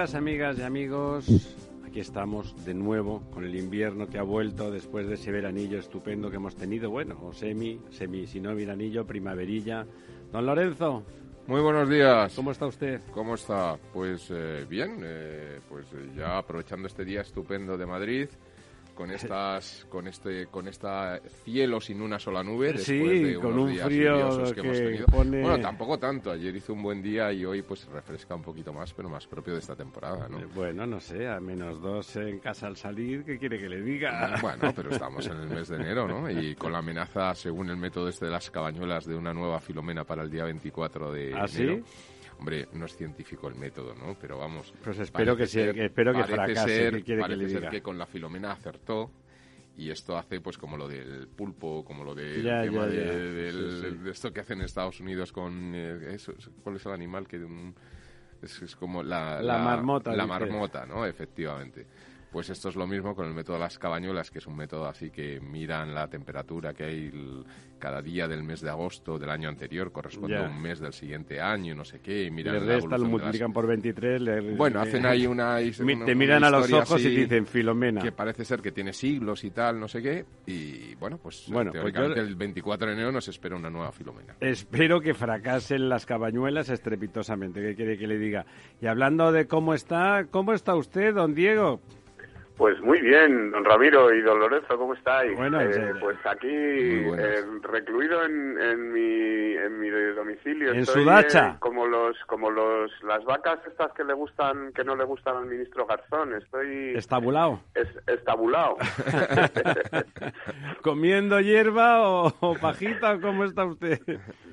Días, amigas y amigos. Aquí estamos de nuevo con el invierno que ha vuelto después de ese veranillo estupendo que hemos tenido. Bueno, o semi, semi, si no veranillo, primaverilla. Don Lorenzo. Muy buenos días. ¿Cómo está usted? ¿Cómo está? Pues eh, bien, eh, pues ya aprovechando este día estupendo de Madrid con estas con este con esta cielo sin una sola nube después sí, de con unos un días frío que, hemos tenido. pone- Bueno, tampoco tanto. Ayer hizo un buen día y hoy pues refresca un poquito más, pero más propio de esta temporada, ¿no? Eh, Bueno, no sé, a menos dos en casa al salir, ¿qué quiere que le diga? Bueno, pero estamos en el mes de enero, ¿no? Y con la amenaza, según el método este de las cabañuelas, de una nueva filomena para el día 24 de ¿Ah, sí? Hombre, no es científico el método, ¿no? Pero vamos. Pues espero que que espero que fracase, ser- ¿qué quiere que parece ser que con la filomena acertó y esto hace pues como lo del pulpo, como lo del Ya, tema ya, de, ya. del- Sí, sí. de esto que hacen en Estados Unidos con eh, eso, ¿cuál es el animal que un- es, es como la, La marmota, la dices. marmota, ¿no? Efectivamente. Pues esto es lo mismo con el método de las cabañuelas, que es un método así que miran la temperatura que hay el- cada día del mes de agosto del año anterior, corresponde a un mes del siguiente año, no sé qué, y miran Le la restan, lo las- multiplican por 23. le- Bueno, hacen ahí una... Te una miran a los ojos y te dicen Filomena. Que parece ser que tiene siglos y tal, no sé qué, y bueno, pues, Bueno, pues teóricamente yo- el 24 de enero nos espera una nueva Filomena. Espero que fracasen las cabañuelas estrepitosamente. ¿Qué quiere que le diga? Y hablando de cómo está, ¿cómo está usted, don Diego? Pues muy bien, don Ramiro y don Lorenzo, ¿cómo estáis? Bueno, Eh, pues aquí, buenas. eh, recluido en, en mi, en mi domicilio. En Estoy, su dacha. eh, como los, como los, las vacas estas que le gustan, que no le gustan al ministro Garzón. Estoy ¿Estabulado? es, estabulado. ¿Comiendo hierba o, o pajita o cómo está usted?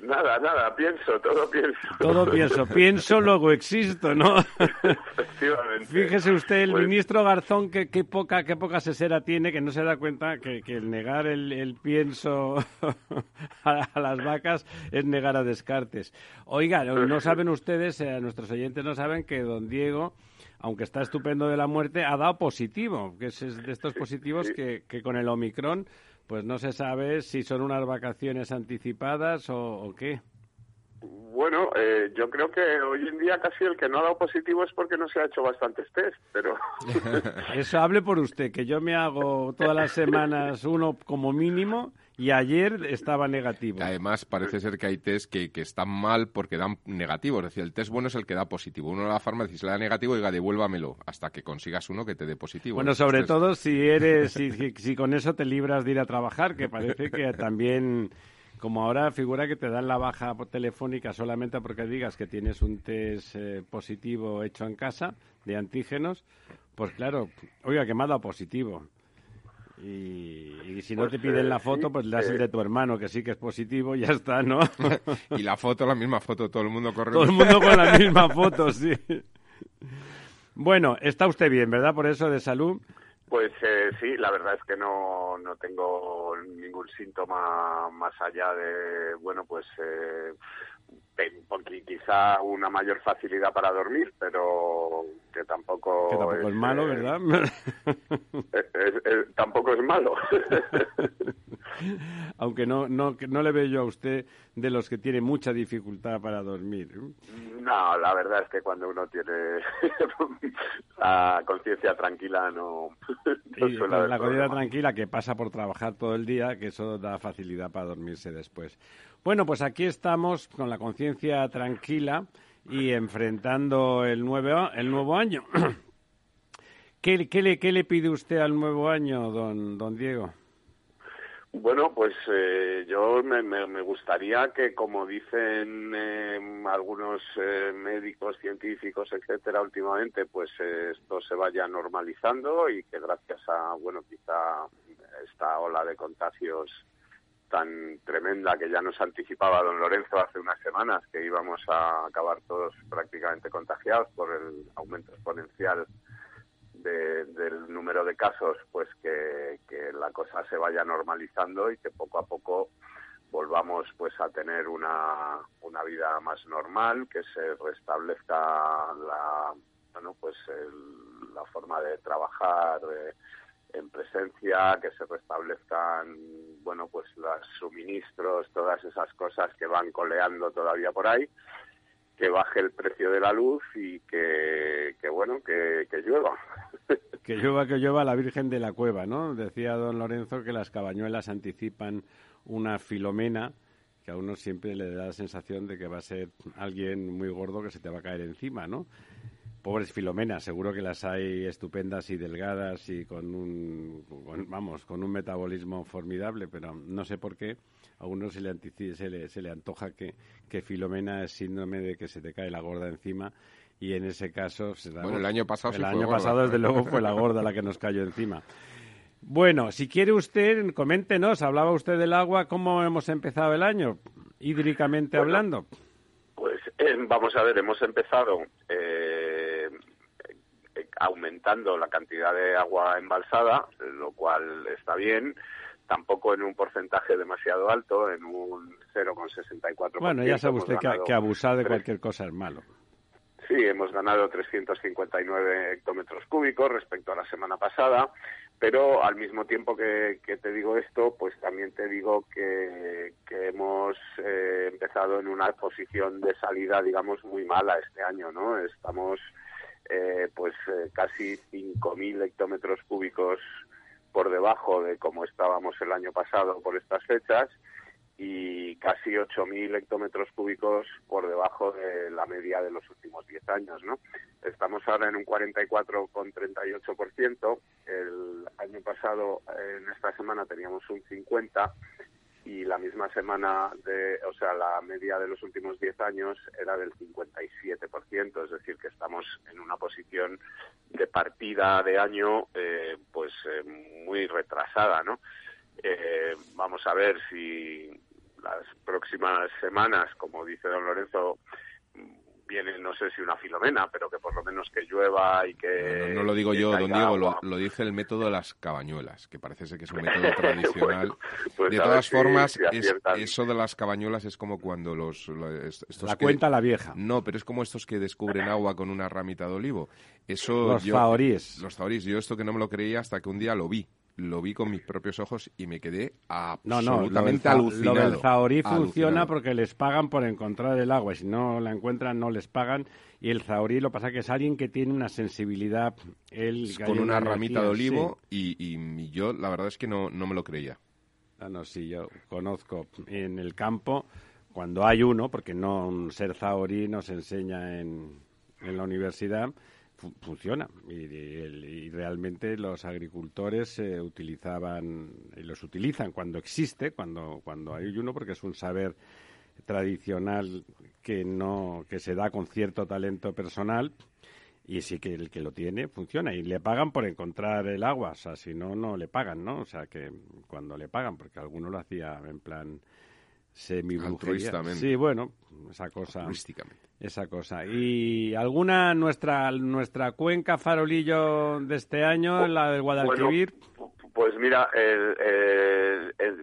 nada, nada, pienso, todo pienso. Todo pienso, pienso, luego existo, ¿no? Efectivamente. Fíjese usted, el Pues- ministro Garzón, que qué poca, qué poca sesera tiene, que no se da cuenta que, el negar el, el pienso a, las vacas es negar a Descartes. Oiga, no saben ustedes, eh, nuestros oyentes no saben que don Diego, aunque está estupendo de la muerte, ha dado positivo, que es es de estos positivos que, que con el Omicron, pues no se sabe si son unas vacaciones anticipadas o, o qué. Bueno, eh, yo creo que hoy en día casi el que no ha dado positivo es porque no se ha hecho bastantes test, pero... Eso hable por usted, que yo me hago todas las semanas uno como mínimo y ayer estaba negativo. Además, parece ser que hay test que, que están mal porque dan negativo. Es decir, el test bueno es el que da positivo. Uno a la farmacia si le da negativo, diga, devuélvamelo hasta que consigas uno que te dé positivo. Bueno, sobre test- todo si eres, si, si- si con eso te libras de ir a trabajar, que parece que también, como ahora figura que te dan la baja telefónica solamente porque digas que tienes un test eh, positivo hecho en casa de antígenos, pues claro, oiga, que me ha dado positivo. Y, y si no Pues, te piden eh, la foto, sí, pues le das el eh. de tu hermano, que sí que es positivo, ya está, ¿no? Y la foto, la misma foto, todo el mundo corre. Todo el mundo con la misma foto, sí. Bueno, está usted bien, ¿verdad? Por eso de salud. Pues eh, sí, la verdad es que no, no tengo ningún síntoma más allá de, bueno, pues eh, porque quizá una mayor facilidad para dormir, pero que tampoco, Que tampoco es malo, eh, ¿verdad? es- es- es- tampoco es malo. Aunque no, no, no le veo yo a usted de los que tiene mucha dificultad para dormir. no, la verdad es que cuando uno tiene la conciencia tranquila no, la problema. tranquila que pasa por trabajar todo el día, que eso da facilidad para dormirse después. Bueno, pues aquí estamos con la conciencia tranquila y enfrentando el, nuevo el nuevo año. ¿Qué, qué le, ¿Qué le pide usted al nuevo año, don, don Diego? Bueno, pues eh, yo me, me, gustaría que, como dicen eh, algunos eh, médicos, científicos, etcétera, últimamente, pues esto se vaya normalizando y que gracias a, bueno, quizá esta ola de contagios tan tremenda que ya nos anticipaba don Lorenzo hace unas semanas, que íbamos a acabar todos prácticamente contagiados por el aumento exponencial del número de casos, pues que, la cosa se vaya normalizando y que poco a poco volvamos pues a tener una, una vida más normal, que se restablezca la bueno pues la forma de trabajar en presencia, que se restablezcan bueno pues los suministros, todas esas cosas que van coleando todavía por ahí que baje el precio de la luz y que, bueno, que, llueva. Que llueva, que llueva la Virgen de la Cueva, ¿no? Decía don Lorenzo que las cabañuelas anticipan una filomena que a uno siempre le da la sensación de que va a ser alguien muy gordo que se te va a caer encima, ¿no? Pobres filomenas, seguro que las hay estupendas y delgadas y con un, vamos, con un metabolismo formidable, pero no sé por qué a uno se le, se le, se le antoja que, que Filomena es síndrome de que se te cae la gorda encima y en ese caso... bueno, el año pasado El año pasado, desde luego, fue la gorda la que nos cayó encima. Bueno, si quiere usted, coméntenos, hablaba usted del agua, ¿cómo hemos empezado el año, hídricamente hablando? Pues eh, vamos a ver, hemos empezado eh, aumentando la cantidad de agua embalsada, lo cual está bien tampoco en un porcentaje demasiado alto, en un 0,64%. Bueno, ya sabe usted que, abusar de cualquier cosa es malo. Sí, hemos ganado 359 hectómetros cúbicos respecto a la semana pasada, pero al mismo tiempo que, te digo esto, pues también te digo que, hemos eh, empezado en una posición de salida, digamos, muy mala este año, ¿no? Estamos, eh, pues, eh, casi 5.000 hectómetros cúbicos por debajo de como estábamos el año pasado por estas fechas y casi 8.000 hectómetros cúbicos por debajo de la media de los últimos 10 años, ¿no? Estamos ahora en un 44,38%. El año pasado, en esta semana, teníamos un 50% y la misma semana, de, o sea, la media de los últimos 10 años era del 57%, es decir, que estamos en una posición de partida de año eh, pues eh, muy retrasada, ¿no? Eh, vamos a ver si las próximas semanas, como dice don Lorenzo, viene, no sé si una filomena, pero que por lo menos que llueva y que... No, lo digo yo, don Diego, lo, dice el método de las cabañuelas, que parece ser que es un método tradicional. Pues de todas formas, eso de las cabañuelas es como cuando los... la cuenta la vieja. No, pero es como estos que descubren agua con una ramita de olivo. Eso los faoríes. Los faoríes. Yo esto que no me lo creía hasta que un día lo vi lo vi con mis propios ojos y me quedé absolutamente no, no, lo del, zahorí funciona porque les pagan por encontrar el agua. Y si no la encuentran, no les pagan. Y el zahorí lo pasa que es alguien que tiene una sensibilidad. Él, con una, ramita de olivo y, y, yo la verdad es que no, no me lo creía. Ah, no, sí, yo conozco en el campo cuando hay uno, porque no ser zahorí nos enseña en, en la universidad funciona. Y, realmente los agricultores eh, utilizaban y los utilizan cuando existe cuando cuando hay uno porque es un saber tradicional que no que se da con cierto talento personal. Y sí que el que lo tiene funciona. Y le pagan por encontrar el agua. O sea si no no le pagan no o sea que cuando le pagan porque alguno lo hacía en plan semi Sí, bueno, esa cosa. Esa cosa. ¿Y alguna nuestra nuestra cuenca farolillo de este año, la del Guadalquivir? pues mira,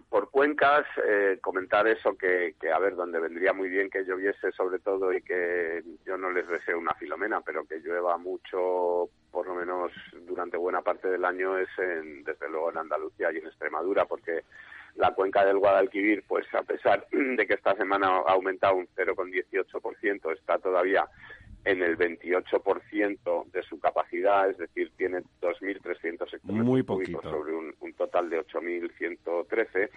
por cuencas, eh, comentar eso que, que, a ver, donde vendría muy bien que lloviese sobre todo y que yo no les deseo una filomena, pero que llueva mucho, por lo menos durante buena parte del año, es en, desde luego en Andalucía y en Extremadura, porque la cuenca del Guadalquivir, pues a pesar de que esta semana ha aumentado un 0,18%, está todavía en el 28% de su capacidad, es decir, tiene 2.300 hectómetros sobre un, total de 8.113.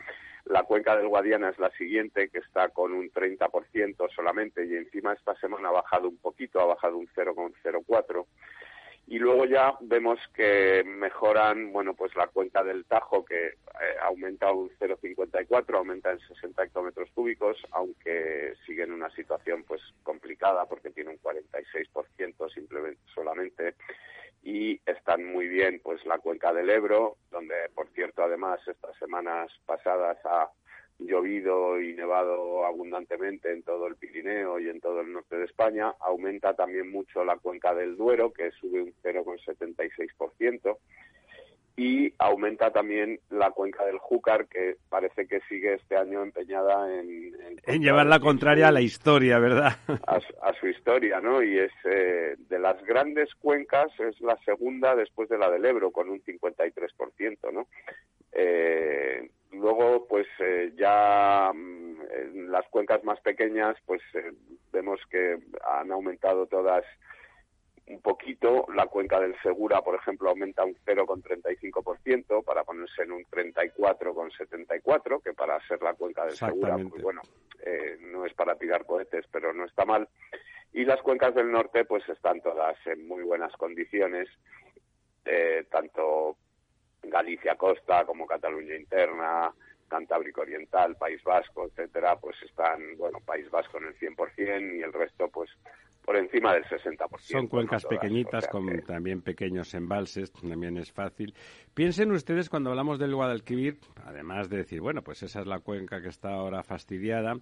La cuenca del Guadiana es la siguiente, que está con un 30% solamente, y encima esta semana ha bajado un poquito, ha bajado un 0,04 y luego ya vemos que mejoran, bueno, pues la cuenca del Tajo que eh, aumenta un 0,54, aumenta en 60 hectómetros cúbicos, aunque sigue en una situación pues complicada porque tiene un 46% simplemente solamente y están muy bien pues la cuenca del Ebro, donde por cierto además estas semanas pasadas ha llovido y nevado abundantemente en todo el Pirineo y en todo el norte de España. Aumenta también mucho la cuenca del Duero, que sube un 0,76%. Y aumenta también la cuenca del Júcar, que parece que sigue este año empeñada en... En, llevar la contraria a la historia, ¿verdad? A, su historia, ¿no? Y es eh, de las grandes cuencas, es la segunda después de la del Ebro, con un 53%, ¿no? Eh, Luego, pues eh, ya mm, en las cuencas más pequeñas, pues eh, vemos que han aumentado todas un poquito. La cuenca del Segura, por ejemplo, aumenta un 0,35% para ponerse en un 34,74, que para ser la cuenca del Segura, pues bueno, eh, no es para tirar cohetes, pero no está mal. Y las cuencas del norte, pues están todas en muy buenas condiciones, tanto Galicia Costa, como Cataluña Interna, Cantábrico Oriental, País Vasco, etcétera, pues están, bueno, País Vasco en el 100% y el resto, pues, por encima del 60%. Son cuencas pequeñitas con también pequeños embalses, también es fácil. Piensen ustedes cuando hablamos del Guadalquivir, además de decir, bueno, pues esa es la cuenca que está ahora fastidiada.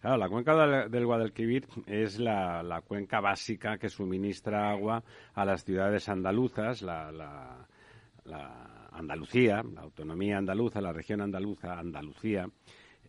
Claro, la cuenca del Guadalquivir es la, la cuenca básica que suministra agua a las ciudades andaluzas, la, la, la Andalucía, la autonomía andaluza, la región andaluza, Andalucía,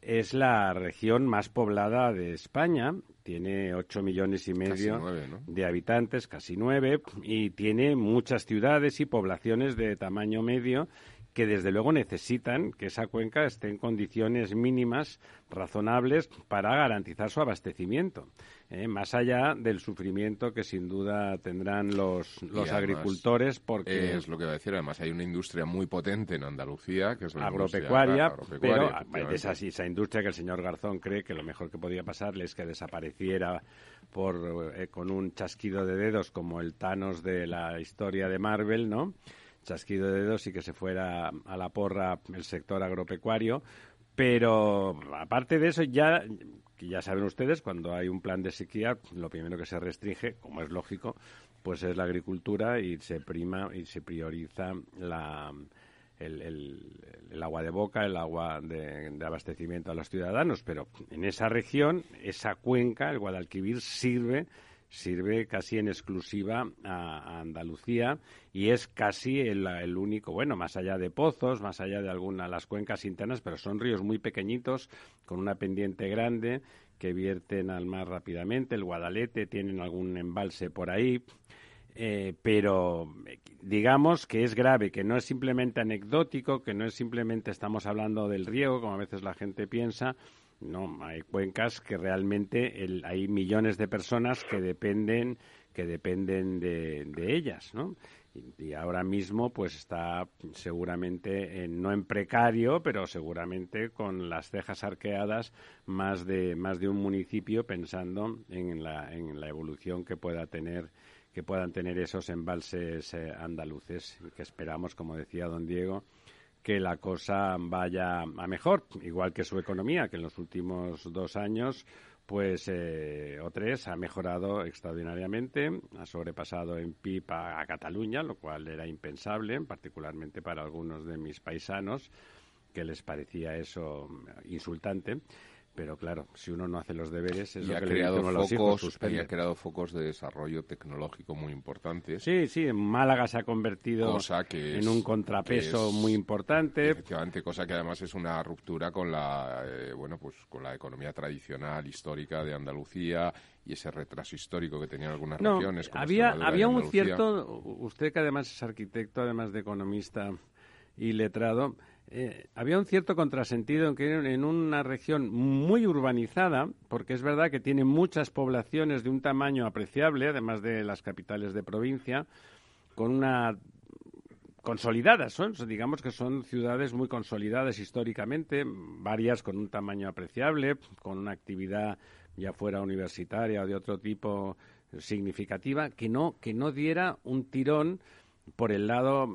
es la región más poblada de España. Tiene ocho millones y medio de habitantes, casi nueve, y tiene muchas ciudades y poblaciones de tamaño medio que desde luego necesitan que esa cuenca esté en condiciones mínimas razonables para garantizar su abastecimiento, ¿eh? más allá del sufrimiento que sin duda tendrán los, los agricultores porque es lo que va a decir además hay una industria muy potente en Andalucía que es la agropecuaria, pero es así esa industria que el señor Garzón cree que lo mejor que podía pasarle es que desapareciera por eh, con un chasquido de dedos como el Thanos de la historia de Marvel, ¿no? Chasquido de dedos y que se fuera a la porra el sector agropecuario. Pero aparte de eso, ya, ya saben ustedes, cuando hay un plan de sequía, lo primero que se restringe, como es lógico, pues es la agricultura y se prima y se prioriza la, el, el, agua de boca, el agua de, de, abastecimiento a los ciudadanos. Pero en esa región, esa cuenca, el Guadalquivir, sirve sirve casi en exclusiva a, Andalucía y es casi el, único, bueno, más allá de pozos, más allá de algunas las cuencas internas, pero son ríos muy pequeñitos con una pendiente grande que vierten al mar rápidamente. El Guadalete tienen algún embalse por ahí. Eh, pero digamos que es grave, que no es simplemente anecdótico, que no es simplemente estamos hablando del riego, como a veces la gente piensa, no, hay cuencas que realmente hay millones de personas que dependen que dependen de, ellas, ¿no? Y, ahora mismo pues está seguramente no en precario, pero seguramente con las cejas arqueadas más de más de un municipio pensando en la, en la evolución que pueda tener que puedan tener esos embalses eh, andaluces que esperamos, como decía don Diego, que la cosa vaya a mejor, igual que su economía, que en los últimos dos años pues eh, o tres ha mejorado extraordinariamente, ha sobrepasado en PIB a, Cataluña, lo cual era impensable, particularmente para algunos de mis paisanos, que les parecía eso insultante pero claro, si uno no hace los deberes es y ha creado focos, y ha creado focos de desarrollo tecnológico muy importantes. Sí, sí, Málaga se ha convertido en un contrapeso muy importante. Efectivamente, cosa que además es una ruptura con la eh, bueno, pues con la economía tradicional histórica de Andalucía y ese retraso histórico que tenían algunas regiones. había había un cierto usted que además es arquitecto, además de economista y letrado, eh, había un cierto contrasentido en que en una región muy urbanizada, porque es verdad que tiene muchas poblaciones de un tamaño apreciable, además de las capitales de provincia, con una consolidadas, son, digamos que son ciudades muy consolidadas históricamente, varias con un tamaño apreciable, con una actividad ya fuera universitaria o de otro tipo significativa que no que no diera un tirón por el lado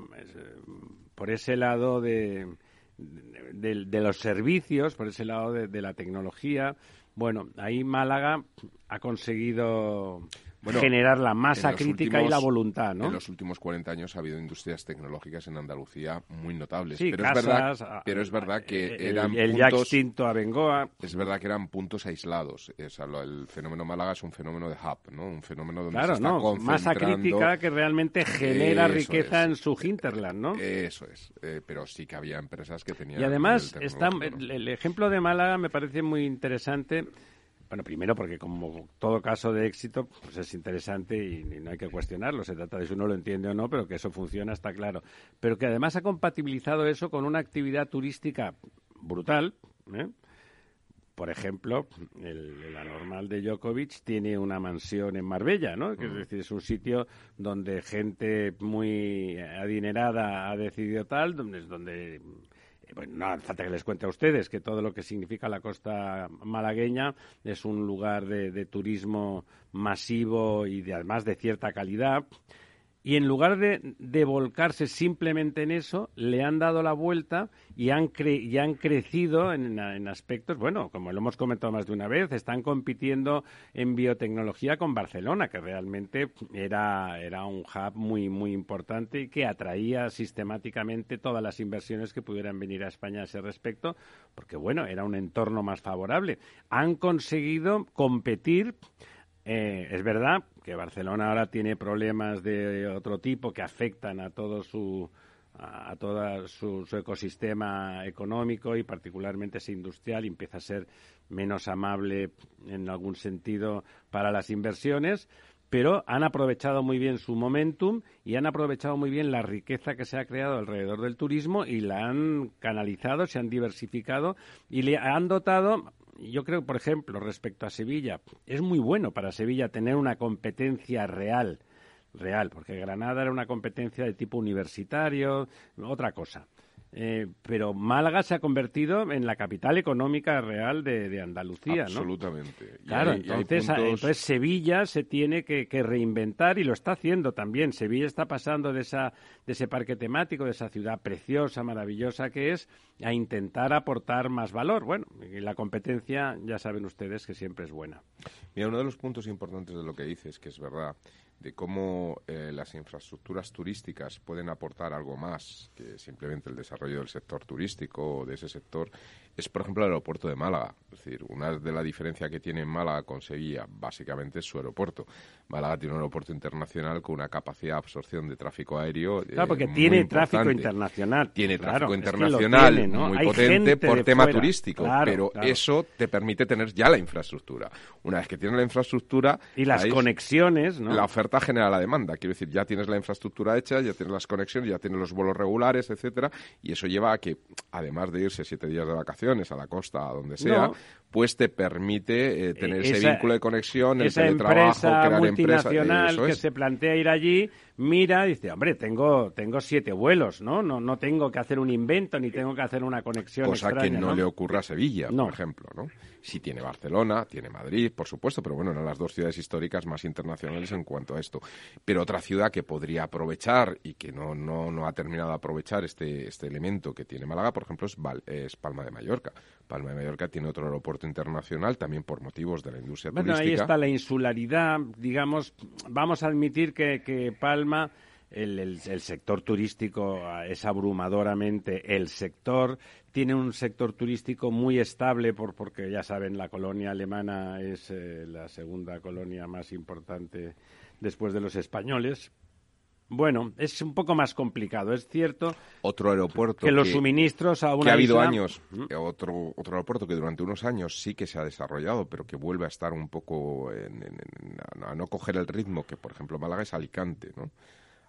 por ese lado de, de, los servicios, por ese lado de la tecnología. Bueno, ahí Málaga ha conseguido generar la masa crítica y la voluntad, ¿no? En los últimos 40 años ha habido industrias tecnológicas en Andalucía muy notables. Sí, pero, es verdad, pero es verdad que el, eran el ya extinto Abengoa. Es verdad que eran puntos aislados. O sea, el fenómeno Málaga es un fenómeno de hub, ¿no? Un fenómeno donde claro, se está no, masa crítica que realmente genera riqueza en su hinterland, ¿no? Eso es. Eh, pero sí que había empresas que tenían... Y además, está, el ejemplo de Málaga me parece muy interesante bueno, primero porque como todo caso de éxito, pues es interesante y, no hay que cuestionarlo. Se trata de si uno lo entiende o no, pero que eso funciona está claro. Pero que además ha compatibilizado eso con una actividad turística brutal. ¿eh? Por ejemplo, el, la normal de Djokovic tiene una mansión en Marbella, ¿no? Que es decir, es un sitio donde gente muy adinerada ha decidido tal, donde, donde bueno, no hace falta que les cuente a ustedes que todo lo que significa la costa malagueña es un lugar de, turismo masivo y de, además de cierta calidad y en lugar de, volcarse simplemente en eso, le han dado la vuelta y han, y han crecido en, aspectos, bueno, como lo hemos comentado más de una vez, están compitiendo en biotecnología con Barcelona, que realmente era, era un hub muy, muy importante y que atraía sistemáticamente todas las inversiones que pudieran venir a España a ese respecto, porque, bueno, era un entorno más favorable. Han conseguido competir eh, es verdad que Barcelona ahora tiene problemas de otro tipo que afectan a todo su a todo su, ecosistema económico y particularmente ese industrial y empieza a ser menos amable en algún sentido para las inversiones, pero han aprovechado muy bien su momentum y han aprovechado muy bien la riqueza que se ha creado alrededor del turismo y la han canalizado, se han diversificado y le han dotado yo creo, por ejemplo, respecto a Sevilla, es muy bueno para Sevilla tener una competencia real, real, porque Granada era una competencia de tipo universitario, otra cosa. Eh, pero Málaga se ha convertido en la capital económica real de, Andalucía, ¿no? Absolutamente. Claro, entonces, Sevilla se tiene que, reinventar y lo está haciendo también. Sevilla está pasando de, esa, de ese parque temático, de esa ciudad preciosa, maravillosa que es, a intentar aportar más valor. Bueno, y la competencia ya saben ustedes que siempre es buena. Mira, uno de los puntos importantes de lo que dices, que es verdad, de cómo eh, las infraestructuras turísticas pueden aportar algo más que simplemente el desarrollo del sector turístico o de ese sector es, por ejemplo, el aeropuerto de Málaga. Es decir, una de la diferencia que tiene Málaga con Sevilla, básicamente, es su aeropuerto. Málaga tiene un aeropuerto internacional con una capacidad de absorción de tráfico aéreo. Eh, claro, porque tiene tráfico internacional. Tiene tráfico internacional muy potente por tema turístico, pero eso te permite tener ya la infraestructura. Una vez que tienes la infraestructura. Y las conexiones, ¿no? La oferta genera la demanda. Quiero decir, ya tienes la infraestructura hecha, ya tienes las conexiones, ya tienes los vuelos regulares, etcétera, y eso lleva a que, además de irse siete días de vacaciones, a la costa, a donde sea, pues te permite eh, tener ese vínculo de conexión, el teletrabajo, crear multinacional que se plantea ir allí, mira y dice, hombre, tengo, tengo siete vuelos, ¿no? ¿no? No tengo que hacer un invento ni tengo que hacer una conexión Cosa que no, le ocurra a Sevilla, por ejemplo, ¿no? Sí tiene Barcelona, tiene Madrid, por supuesto, pero bueno, eran las dos ciudades históricas más internacionales en cuanto a esto. Pero otra ciudad que podría aprovechar y que no, no, no ha terminado de aprovechar este, este elemento que tiene Málaga, por ejemplo, es, es Palma de Mallorca. Palma de Mallorca tiene otro aeropuerto internacional también por motivos de la industria bueno, turística. ahí está la insularidad, digamos, vamos a admitir que, que Palma el, el, sector turístico es abrumadoramente el sector. Tiene un sector turístico muy estable por, porque, ya saben, la colonia alemana es eh, la segunda colonia más importante después de los españoles. Bueno, es un poco más complicado, es cierto. Otro aeropuerto que, los suministros a una que ha habido años, otro otro aeropuerto que durante unos años sí que se ha desarrollado, pero que vuelve a estar un poco a no coger el ritmo que, por ejemplo, Málaga es Alicante, ¿no?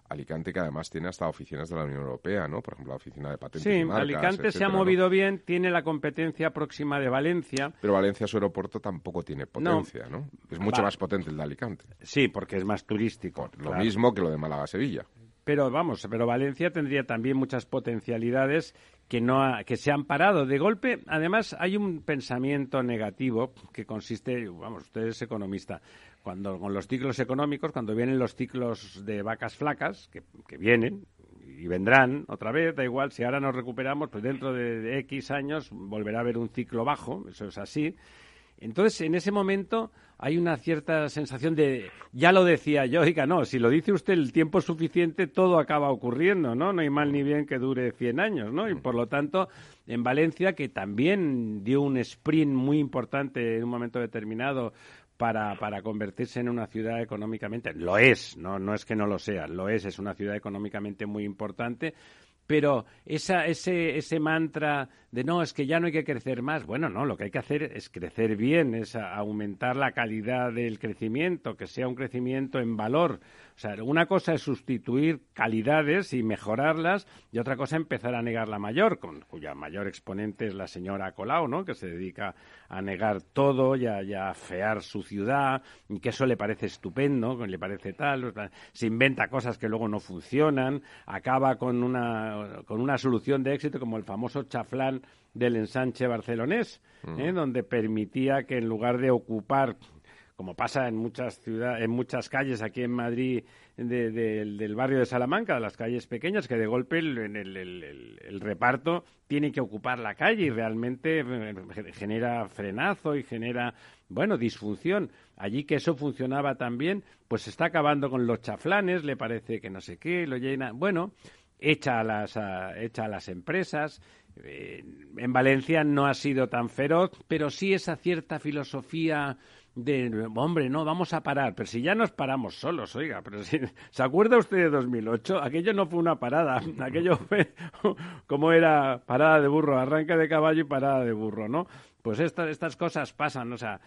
Alicante, que además tiene hasta oficinas de la Unión Europea, ¿no? Por ejemplo, la oficina de patentes. Sí, y marcas, Alicante se ha movido bien, tiene la competencia próxima de Valencia. Pero Valencia, su aeropuerto, tampoco tiene potencia, ¿no? Es mucho más potente el de Alicante. Sí, porque es más turístico. lo mismo que lo de Málaga-Sevilla. pero vamos, pero Valencia tendría también muchas potencialidades que no que se han parado de golpe. Además, hay un pensamiento negativo que consiste, vamos, usted es economista, cuando con los ciclos económicos, cuando vienen los ciclos de vacas flacas, que, que vienen, y vendrán otra vez, da igual, si ahora nos recuperamos, pues dentro de, X años volverá a haber un ciclo bajo, eso es así. Entonces, en ese momento hay una cierta sensación de, ya lo decía yo, oiga, no, si lo dice usted el tiempo suficiente, todo acaba ocurriendo, ¿no? No hay mal ni bien que dure 100 años, ¿no? Y por lo tanto, en Valencia, que también dio un sprint muy importante en un momento determinado para, para convertirse en una ciudad económicamente, lo es, no, no es que no lo sea, lo es, es una ciudad económicamente muy importante, pero esa, ese, ese mantra de no, es que ya no hay que crecer más, bueno, no, lo que hay que hacer es crecer bien, es aumentar la calidad del crecimiento, que sea un crecimiento en valor. O sea, una cosa es sustituir calidades y mejorarlas, y otra cosa empezar a negar la mayor, con, cuya mayor exponente es la señora Colau, ¿no? que se dedica a negar todo y a, fear su ciudad, y que eso le parece estupendo, le parece tal, se inventa cosas que luego no funcionan, acaba con una, con una solución de éxito como el famoso chaflán del ensanche barcelonés, ¿eh? donde permitía que en lugar de ocupar como pasa en muchas ciudades, en muchas calles aquí en Madrid del barrio de Salamanca, de las calles pequeñas, que de golpe el, el, reparto tiene que ocupar la calle y realmente eh, genera frenazo y genera, bueno, disfunción. Allí que eso funcionaba también, pues se está acabando con los chaflanes, le parece que no sé qué, lo llena. Bueno, echa a las, echa a las empresas, eh, en Valencia no ha sido tan feroz, pero sí esa cierta filosofía de, hombre, no, vamos a parar, pero si ya nos paramos solos, oiga, pero si, ¿se acuerda usted de 2008? Aquello no fue una parada, aquello fue como era parada de burro, arranque de caballo y parada de burro, ¿no? Pues estas, estas cosas pasan, o sea,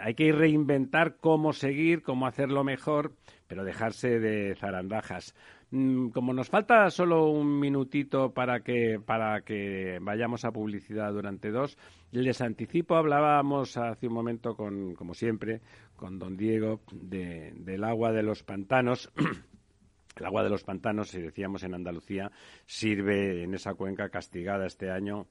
hay que reinventar cómo seguir, cómo hacerlo mejor, pero dejarse de zarandajas. Mm, como nos falta solo un minutito para que, para que vayamos a publicidad durante dos, les anticipo, hablábamos hace un momento, con, como siempre, con don Diego, del agua de los pantanos. El agua de los pantanos, si decíamos en Andalucía, sirve en esa cuenca castigada este año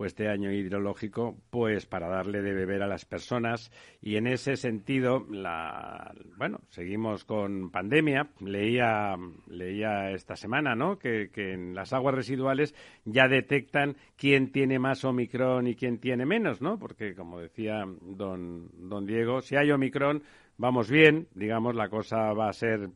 este año hidrológico, pues para darle de beber a las personas. Y en ese sentido, la, bueno, seguimos con pandemia. Leía, leía esta semana, ¿no? Que, que en las aguas residuales ya detectan quién tiene más Omicron y quién tiene menos, ¿no? Porque, como decía don, don Diego, si hay Omicron, vamos bien, digamos, la cosa va a ser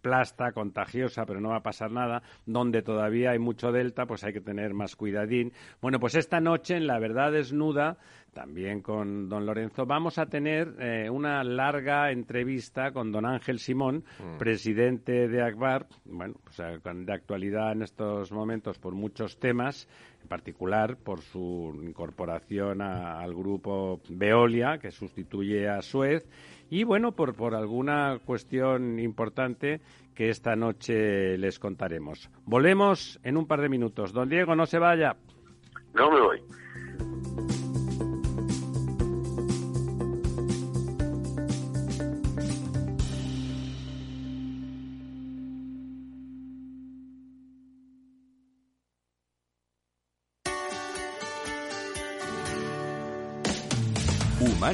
plasta, contagiosa, pero no va a pasar nada, donde todavía hay mucho delta, pues hay que tener más cuidadín. Bueno, pues esta noche en La Verdad Desnuda, también con don Lorenzo, vamos a tener eh, una larga entrevista con don Ángel Simón, mm. presidente de ACBAR, bueno, pues eh, de actualidad en estos momentos por muchos temas, en particular por su incorporación al grupo Veolia, que sustituye a Suez, y bueno, por, por alguna cuestión importante que esta noche les contaremos. Volvemos en un par de minutos. Don Diego, no se vaya. No me voy.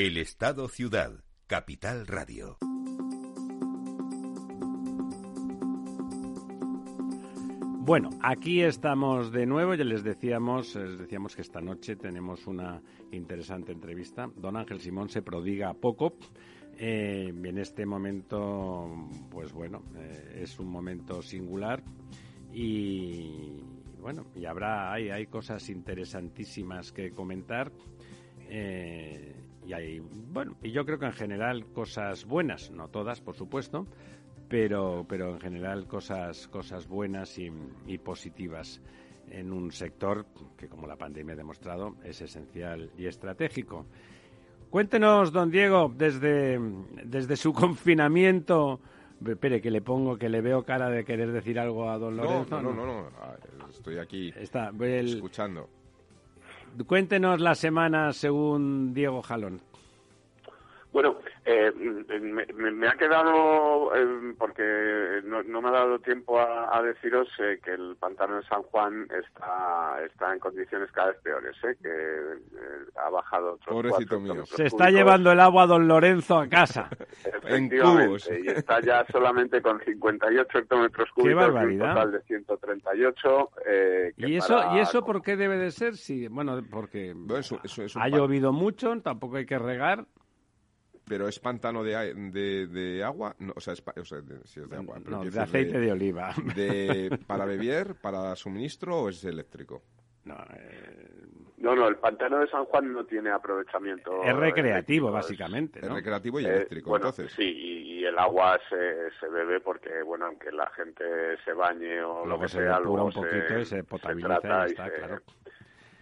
El Estado Ciudad, Capital Radio. Bueno, aquí estamos de nuevo, ya les decíamos, decíamos que esta noche tenemos una interesante entrevista. Don Ángel Simón se prodiga poco. Eh, en este momento, pues bueno, eh, es un momento singular y bueno, y habrá, hay, hay cosas interesantísimas que comentar. Eh, y hay, bueno, y yo creo que en general cosas buenas, no todas, por supuesto, pero, pero en general cosas, cosas buenas y, positivas en un sector que, como la pandemia ha demostrado, es esencial y estratégico. Cuéntenos, don Diego, desde, desde su confinamiento. Espere, que le pongo, que le veo cara de querer decir algo a don Lorenzo. No, no, no, no, estoy aquí Está, escuchando. Cuéntenos la semana según Diego Jalón. Bueno, eh, me, ha quedado, eh, porque no, me ha dado tiempo a, deciros eh, que el pantano de San Juan está, está en condiciones cada vez peores, que ha bajado otros Pobrecito mío. Se está llevando el agua a don Lorenzo a casa. en cubos. Y está ya solamente con 58 hectómetros cúbicos. Qué barbaridad. Un total de 138. ¿Y, eso, ¿Y eso por qué debe de ser? Sí, bueno, porque ha llovido mucho, tampoco hay que regar. Pero es pantano de, de, agua, no, o sea, es, o sea si es de agua. no, de aceite de, oliva. De, ¿Para beber, para suministro o es eléctrico? No, eh... no, no, el pantano de San Juan no tiene aprovechamiento. Es recreativo, básicamente. Es recreativo y eh, eléctrico, entonces. Sí, y, el agua se, se bebe porque, bueno, aunque la gente se bañe o lo que sea, luego un poquito y se potabiliza y, está, claro.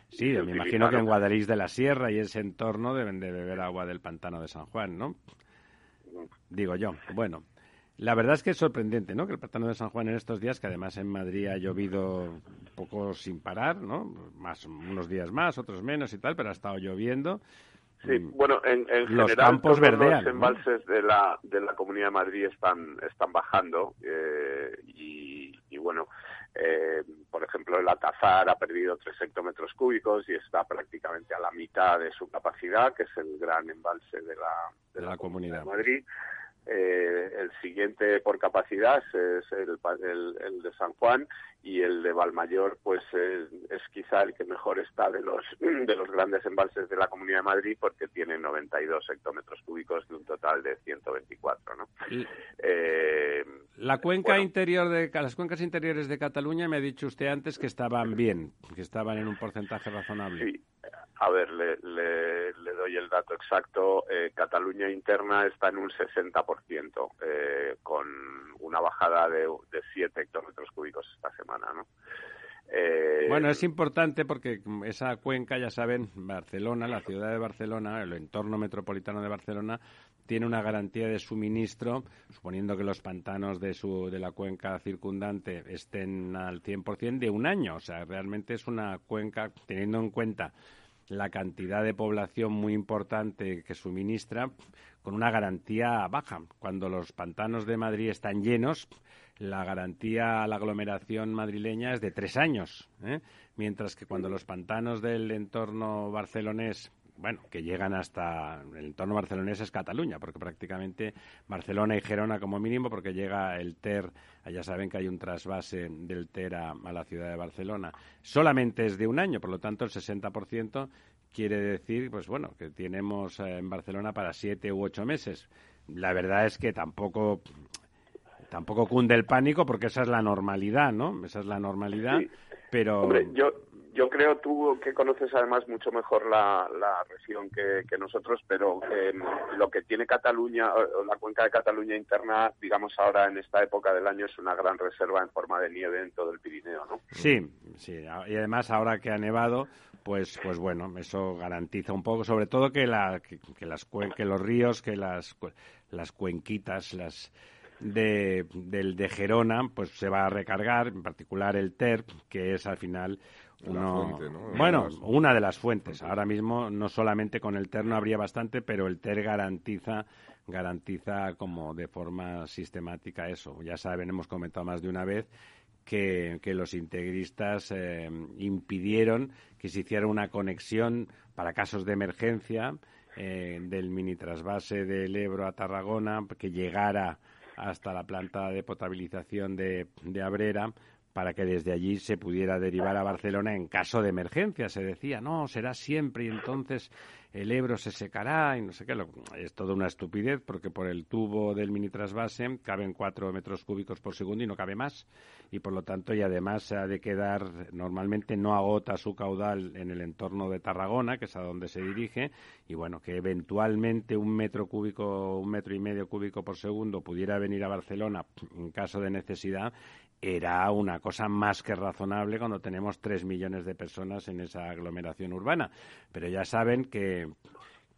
Sí, me imagino que en Guadalís de la Sierra y ese entorno deben de beber agua del pantano de San Juan, ¿no? Digo yo. Bueno, la verdad es que es sorprendente, ¿no? Que el pantano de San Juan en estos días, que además en Madrid ha llovido un poco sin parar, ¿no? Más, unos días más, otros menos y tal, pero ha estado lloviendo. Sí, mm. bueno, en, en los general campos verdean, los embalses de la de la Comunidad de Madrid están están bajando eh, y, y, bueno, eh, por ejemplo, el Atazar ha perdido 3 hectómetros cúbicos y está prácticamente a la mitad de su capacidad, que es el gran embalse de la, de, la, Comunidad de Madrid. Eh, el siguiente por capacidad es el, el, de San Juan y el de Valmayor pues es, quizá el que mejor está de los de los grandes embalses de la Comunidad de Madrid porque tiene 92 hectómetros cúbicos de un total de 124 ¿no? Eh, la cuenca interior de las cuencas interiores de Cataluña me ha dicho usted antes que estaban bien que estaban en un porcentaje razonable sí a ver, le, le, doy el dato exacto. Eh, Cataluña interna está en un 60%, eh, con una bajada de, de 7 hectómetros cúbicos esta semana, Eh, bueno, es importante porque esa cuenca, ya saben, Barcelona, la ciudad de Barcelona, el entorno metropolitano de Barcelona, tiene una garantía de suministro, suponiendo que los pantanos de, su, de la cuenca circundante estén al 100% de un año. O sea, realmente es una cuenca, teniendo en cuenta la cantidad de población muy importante que suministra con una garantía baja. Cuando los pantanos de Madrid están llenos, la garantía a la aglomeración madrileña es de tres años, ¿eh? mientras que cuando los pantanos del entorno barcelonés bueno, que llegan hasta el entorno barcelonés es Cataluña, porque prácticamente Barcelona y Gerona como mínimo, porque llega el TER, ya saben que hay un trasvase del TER a, la ciudad de Barcelona, solamente es de un año, por lo tanto el 60% quiere decir, pues bueno, que tenemos eh, en Barcelona para siete u ocho meses. La verdad es que tampoco tampoco cunde el pánico porque esa es la normalidad, ¿no? Esa es la normalidad, pero... Hombre, yo, yo creo tú que conoces además mucho mejor la, la región que, nosotros, pero em, lo que tiene Cataluña, o la cuenca de Cataluña interna, digamos ahora en esta época del año, es una gran reserva en forma de nieve en todo el Pirineo, ¿no? Sí, sí. Y además ahora que ha nevado, pues, pues bueno, eso garantiza un poco, sobre todo que, la, que, las, que los ríos, que las, las cuenquitas, las de, del de Gerona, pues se va a recargar, en particular el TER, que es al final uno, bueno, una de las fuentes. Ahora mismo no solamente con el TER no habría bastante, pero el TER garantiza garantiza como de forma sistemática eso. Ya saben, hemos comentado más de una vez que, los integristas eh, impidieron que se hiciera una conexión para casos de emergencia eh, del mini trasvase del Ebro a Tarragona que llegara hasta la planta de potabilización de, de Abrera para que desde allí se pudiera derivar a Barcelona en caso de emergencia. Se decía, no, será siempre y entonces el Ebro se secará y no sé qué. Es toda una estupidez porque por el tubo del mini trasvase caben cuatro metros cúbicos por segundo y no cabe más. Y por lo tanto, y además se ha de quedar, normalmente no agota su caudal en el entorno de Tarragona, que es a donde se dirige, y bueno, que eventualmente un metro cúbico, un metro y medio cúbico por segundo pudiera venir a Barcelona en caso de necesidad, era una cosa más que razonable cuando tenemos tres millones de personas en esa aglomeración urbana. Pero ya saben que,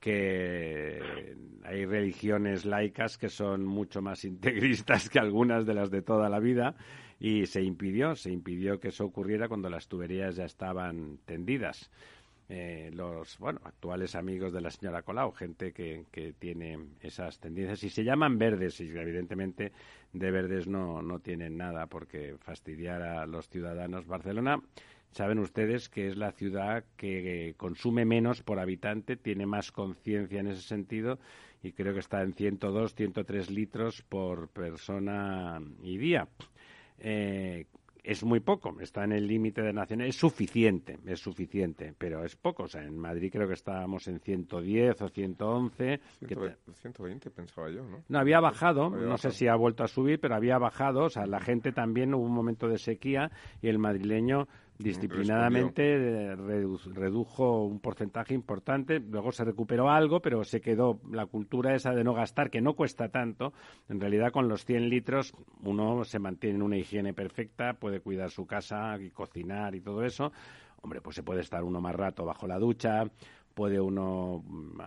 que hay religiones laicas que son mucho más integristas que algunas de las de toda la vida y se impidió, se impidió que eso ocurriera cuando las tuberías ya estaban tendidas. Eh, los bueno actuales amigos de la señora Colau, gente que, que, tiene esas tendencias y se llaman verdes y evidentemente de verdes no, no tienen nada porque fastidiar a los ciudadanos. Barcelona, saben ustedes que es la ciudad que consume menos por habitante, tiene más conciencia en ese sentido y creo que está en 102, 103 litros por persona y día. Eh, es muy poco, está en el límite de naciones, es suficiente, es suficiente, pero es poco. O sea, en Madrid creo que estábamos en 110 o 111. 120, pensaba yo, ¿no? No, había bajado, no sé si ha vuelto a subir, pero había bajado. O sea, la gente también hubo un momento de sequía y el madrileño disciplinadamente redujo un porcentaje importante, luego se recuperó algo, pero se quedó la cultura esa de no gastar, que no cuesta tanto. En realidad, con los 100 litros uno se mantiene en una higiene perfecta, puede cuidar su casa y cocinar y todo eso. Hombre, pues se puede estar uno más rato bajo la ducha, puede uno mm,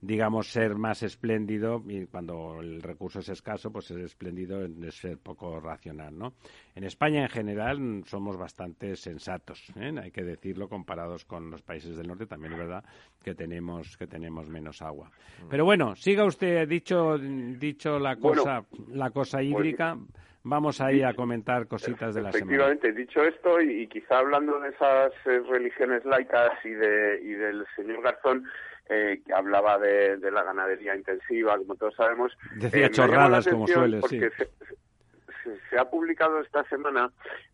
digamos, ser más espléndido y cuando el recurso es escaso, pues ser espléndido es ser poco racional, ¿no? En España, en general, somos bastante sensatos, ¿eh? hay que decirlo, comparados con los países del norte, también es verdad que tenemos, que tenemos menos agua. Mm. Pero bueno, siga usted, dicho, dicho la cosa, la cosa pues hídrica, vamos ahí a comentar cositas de la semana. Efectivamente, dicho esto, y, quizá hablando de esas eh, religiones laicas y, de, y del señor Garzón, eh, que hablaba de, la ganadería intensiva, como todos sabemos. Decía eh, chorradas, como suele, sí. Se, ha publicado esta semana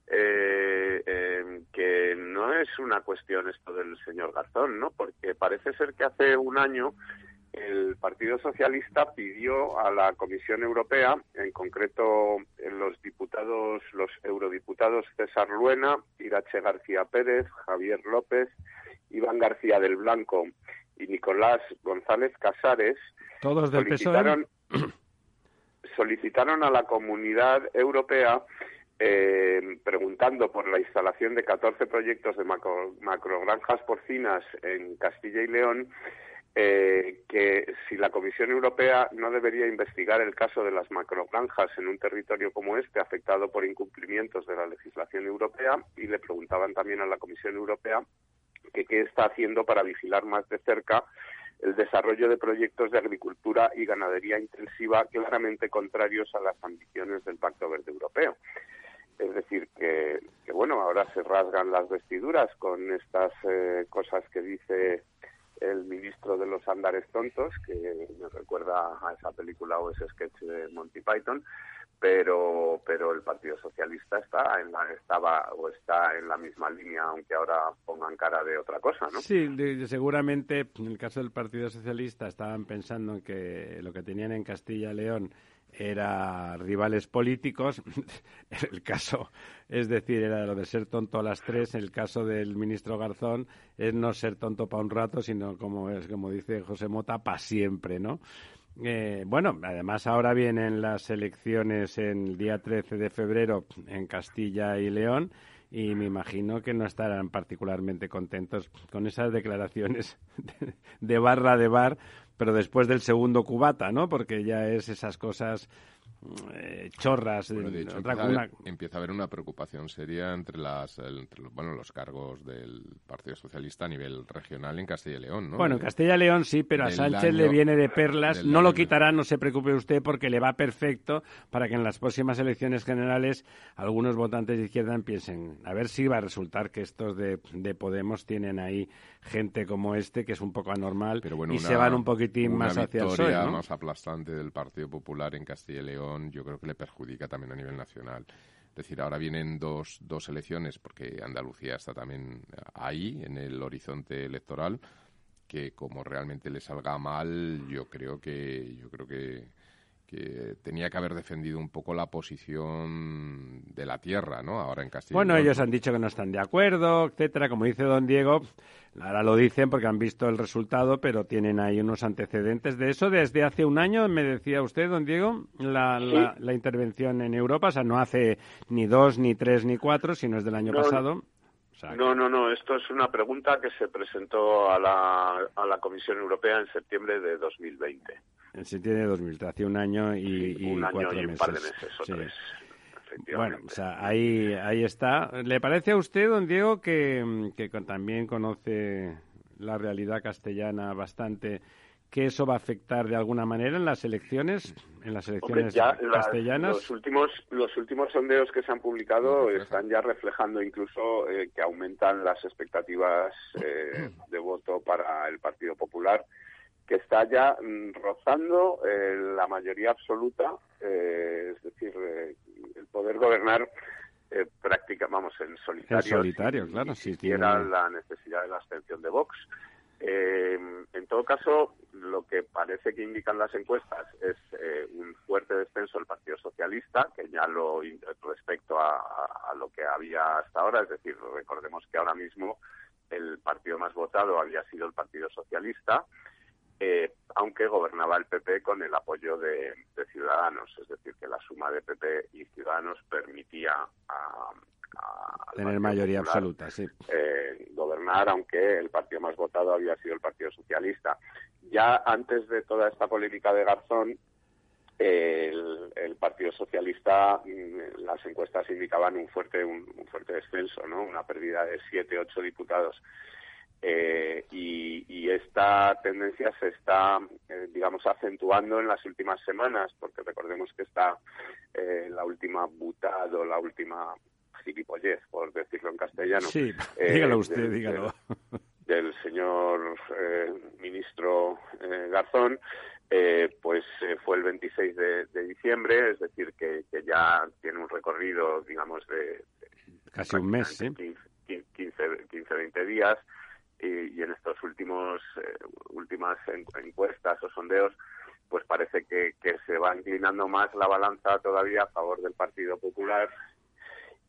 eh, que no es una cuestión esto del señor Garzón, ¿no? Porque parece ser que hace un año el Partido Socialista pidió a la Comisión Europea, en concreto los diputados, los eurodiputados César Luena, Irache García Pérez, Javier López, Iván García del Blanco y Nicolás González Casares todos del e? solicitaron, solicitaron a la Comunidad Europea eh, preguntando por la instalación de 14 proyectos de macro, macrogranjas porcinas en Castilla y León eh, que si la Comisión Europea no debería investigar el caso de las macrogranjas en un territorio como este afectado por incumplimientos de la legislación europea y le preguntaban también a la Comisión Europea que qué está haciendo para vigilar más de cerca el desarrollo de proyectos de agricultura y ganadería intensiva claramente contrarios a las ambiciones del Pacto Verde Europeo. Es decir, que, bueno, ahora se rasgan las vestiduras con estas eh, cosas que dice el ministro de los andares tontos, que me recuerda a esa película o ese sketch de Monty Python, pero pero el Partido Socialista está en la, estaba o está en la misma línea aunque ahora pongan cara de otra cosa no sí seguramente en el caso del Partido Socialista estaban pensando en que lo que tenían en Castilla y León era rivales políticos el caso es decir era lo de ser tonto a las tres el caso del ministro Garzón es no ser tonto para un rato sino como es como dice José Mota para siempre no eh, bueno, además ahora vienen las elecciones el día 13 de febrero en Castilla y León y me imagino que no estarán particularmente contentos con esas declaraciones de barra de bar, pero después del segundo cubata, ¿no? Porque ya es esas cosas eh, chorras. de hecho, empieza, a haber una preocupación seria entre, las, bueno, los cargos del Partido Socialista a nivel regional en Castilla y León, ¿no? Bueno, en Castilla y León sí, pero a Sánchez le viene de perlas. No lo quitará, no se preocupe usted, porque le va perfecto para que en las próximas elecciones generales algunos votantes de izquierda piensen, a ver si va a resultar que estos de, Podemos tienen ahí gente como este, que es un poco anormal, y se van un poquitín más hacia el sol. más aplastante del Partido Popular en Castilla y León yo creo que le perjudica también a nivel nacional. Es decir, ahora vienen dos, dos elecciones, porque Andalucía está también ahí, en el horizonte electoral, que como realmente le salga mal, yo creo que, yo creo que que tenía que haber defendido un poco la posición de la tierra, ¿no? Ahora en Castilla. Bueno, ellos han dicho que no están de acuerdo, etcétera. Como dice don Diego, ahora lo dicen porque han visto el resultado, pero tienen ahí unos antecedentes de eso. Desde hace un año, me decía usted, don Diego, la, la, intervención en Europa, o sea, no hace ni dos, ni tres, ni cuatro, sino es del año pasado. No, no, no. Esto es una pregunta que se presentó a la, a la Comisión Europea en septiembre de 2020. En septiembre de 2020, hace un año y, y un año y un par de meses, Bueno, o sea, ahí, ahí está. ¿Le parece a usted, don Diego, que, que también conoce la realidad castellana bastante, que eso va a afectar de alguna manera en las elecciones, en las elecciones castellanas? los últimos, los últimos sondeos que se han publicado están ya reflejando incluso eh, que aumentan las expectativas eh, de voto para el Partido Popular que está ya mm, rozando eh, la mayoría absoluta, eh, es decir, eh, el poder gobernar práctica, vamos, en solitario. En solitario, claro, si tiene... la necesidad de la abstención de Vox. en todo caso, lo que parece que indican las encuestas es un fuerte descenso del Partido Socialista, que ya lo respecto a, lo que había hasta ahora, es decir, recordemos que ahora mismo el partido más votado había sido el Partido Socialista, eh, aunque gobernaba el PP con el apoyo de, Ciudadanos, es decir, que la suma de PP y Ciudadanos permitía a, tener mayoría absoluta, sí. Eh, gobernar, aunque el partido más votado había sido el Partido Socialista. Ya antes de toda esta política de Garzón, el, Partido Socialista, mm, las encuestas indicaban un fuerte, un, un fuerte descenso, ¿no? Una pérdida de siete, ocho diputados eh, y, esta tendencia se está, eh, digamos, acentuando en las últimas semanas, porque recordemos que está eh, la última butado, la última gilipollez, por decirlo en castellano. Sí, dígalo usted, dígalo. Del, señor ministro Garzón, pues fue el 26 de, diciembre, es decir, que, ya tiene un recorrido, digamos, de... Casi un mes, ¿sí? 15, 15, 20 días y, en estos últimos eh, últimas encuestas o sondeos pues parece que, se va inclinando más la balanza todavía a favor del Partido Popular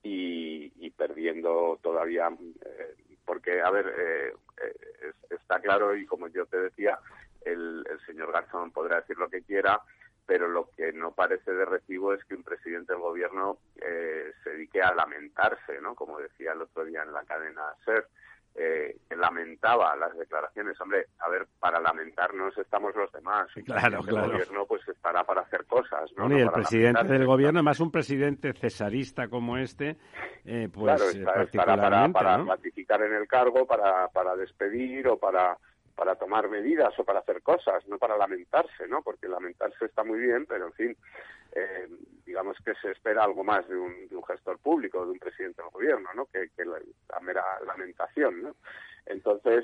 y, perdiendo todavía eh, porque a ver eh, está claro y como yo te decía el, el señor Garzón podrá decir lo que quiera pero lo que no parece de recibo es que un presidente del gobierno se dedique a lamentarse, ¿no? Como decía el otro día en la cadena SER, eh, lamentaba las declaraciones. Hombre, a ver, para lamentarnos estamos los demás. Claro, claro. El gobierno pues estará para hacer cosas. ¿no? y el presidente del gobierno, más un presidente cesarista como este, eh, pues claro, eh, para, para ratificar en el cargo, para, para despedir o para para tomar medidas o para hacer cosas, no para lamentarse, ¿no? Porque lamentarse está muy bien, pero en fin, eh, digamos que se espera algo más de un, de un, gestor público, de un presidente del gobierno, ¿no? Que, la, mera lamentación, ¿no? Entonces,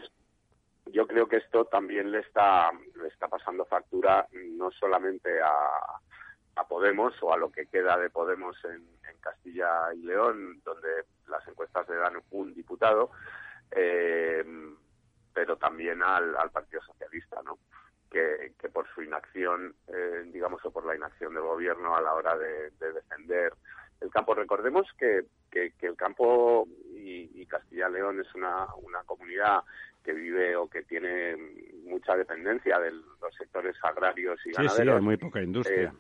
yo creo que esto también le está, le está pasando factura no solamente a, a Podemos o a lo que queda de Podemos en, en Castilla y León, donde las encuestas le dan un diputado, eh, pero también al, al Partido Socialista, ¿no? Que, que por su inacción, eh, digamos, o por la inacción del gobierno a la hora de, defender el campo. Recordemos que, que, el campo y, Castilla León es una, una comunidad que vive o que tiene mucha dependencia de los sectores agrarios y ganaderos. Sí, sí, hay muy poca industria.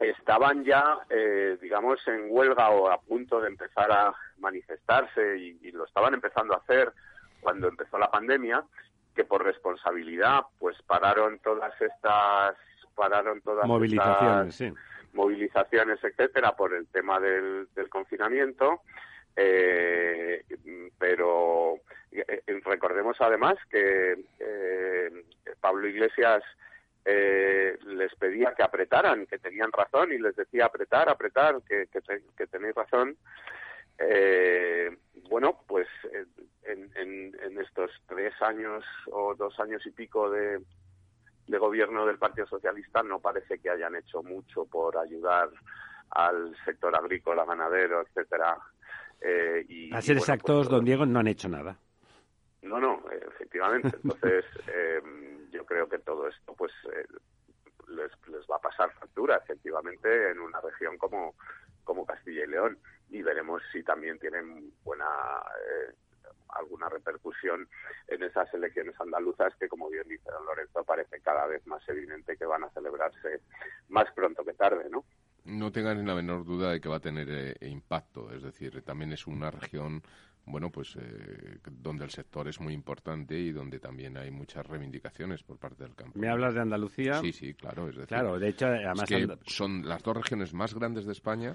estaban ya, eh, digamos, en huelga o a punto de empezar a manifestarse y, lo estaban empezando a hacer cuando empezó la pandemia, que por responsabilidad, pues pararon todas estas, pararon todas movilizaciones, estas movilizaciones, etcétera, por el tema del, confinamiento. Eh, pero eh, recordemos además que Pablo Iglesias eh, les pedía que apretaran, que tenían razón y les decía apretar, apretar, que, que, tenéis razón. Eh, bueno, pues en, en, estos tres años o dos años y pico de, de gobierno del Partido Socialista no parece que hayan hecho mucho por ayudar al sector agrícola, ganadero, etcétera. Eh, y, a ser exactos, pues, don Diego, no han hecho nada. No, no, efectivamente. Entonces, eh, yo creo que todo esto pues eh, les, les va a pasar factura efectivamente en una región como, como Castilla y León y veremos si también tienen buena eh, alguna repercusión en esas elecciones andaluzas que, como bien dice don Lorenzo, parece cada vez más evidente que van a celebrarse más pronto que tarde, ¿no? No tengan ni la menor duda de que va a tener eh, impacto, es decir, también es una región bueno, pues eh, donde el sector es muy importante y donde también hay muchas reivindicaciones por parte del campo. ¿Me hablas de Andalucía? Sí, sí, claro. Es decir, claro, de hecho, además... son las dos regiones más grandes de España,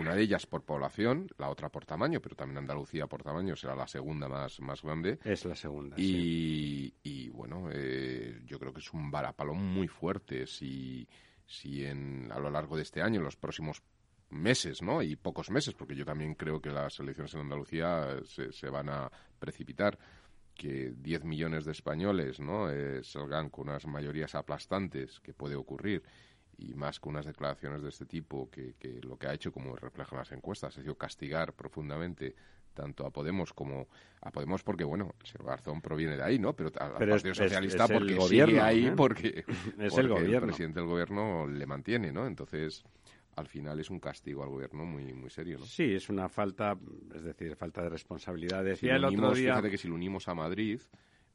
una de ellas por población, la otra por tamaño, pero también Andalucía por tamaño será la segunda más, más grande. Es la segunda, Y, y bueno, eh, yo creo que es un varapalón muy fuerte si, si en, a lo largo de este año, en los próximos meses, ¿no? Y pocos meses, porque yo también creo que las elecciones en Andalucía se, se van a precipitar que 10 millones de españoles no eh, salgan con unas mayorías aplastantes que puede ocurrir y más con unas declaraciones de este tipo que, que lo que ha hecho como reflejan las encuestas ha sido castigar profundamente tanto a Podemos como a Podemos porque bueno el señor Garzón proviene de ahí no pero al Partido Socialista porque sigue ahí ¿eh? porque, es el, gobierno. el presidente del gobierno le mantiene no entonces al final es un castigo al gobierno muy muy serio, ¿no? Sí, es una falta, es decir, falta de responsabilidad. Decía el otro día... Fíjate que si lo unimos a Madrid,